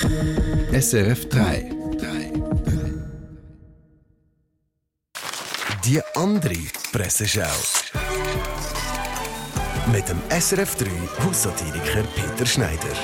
SRF 3. Die andere Presseschau. Mit dem SRF 3 Haussatiriker Peter Schneider.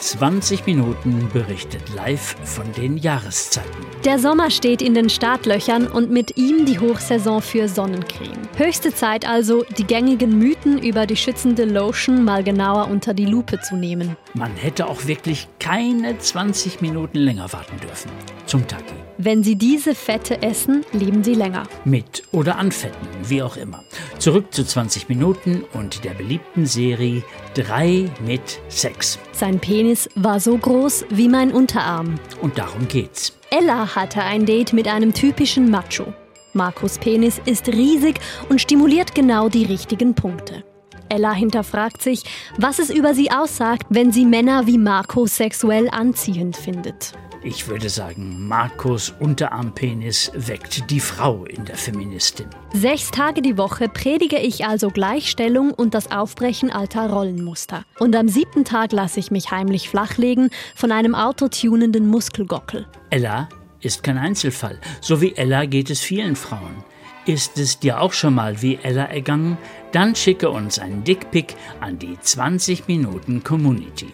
20 Minuten berichtet live von den Jahreszeiten. Der Sommer steht in den Startlöchern und mit ihm die Hochsaison für Sonnencreme. Höchste Zeit also, die gängigen Mythen über die schützende Lotion mal genauer unter die Lupe zu nehmen. Man hätte auch wirklich keine 20 Minuten länger warten dürfen. Zum Tagi. Wenn Sie diese Fette essen, leben Sie länger. Mit oder anfetten, wie auch immer. Zurück zu 20 Minuten und der beliebten Serie 3 mit Sex. Sein Penis war so groß wie mein Unterarm. Und darum geht's. Ella hatte ein Date mit einem typischen Macho. Markus Penis ist riesig und stimuliert genau die richtigen Punkte. Ella hinterfragt sich, was es über sie aussagt, wenn sie Männer wie Marco sexuell anziehend findet. Ich würde sagen, Markus Unterarmpenis weckt die Frau in der Feministin. Sechs Tage die Woche predige ich also Gleichstellung und das Aufbrechen alter Rollenmuster. Und am siebten Tag lasse ich mich heimlich flachlegen von einem autotunenden Muskelgockel. Ella ist kein Einzelfall. So wie Ella geht es vielen Frauen. Ist es dir auch schon mal wie Ella ergangen? Dann schicke uns einen Dickpick an die 20 Minuten Community.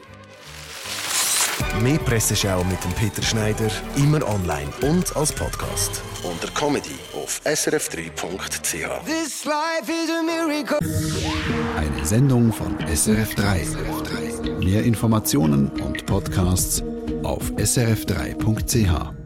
Mehr Presseschau mit dem Peter Schneider, immer online und als Podcast. Unter Comedy auf srf3.ch. Eine Sendung von SRF 3. Mehr Informationen und Podcasts auf srf3.ch.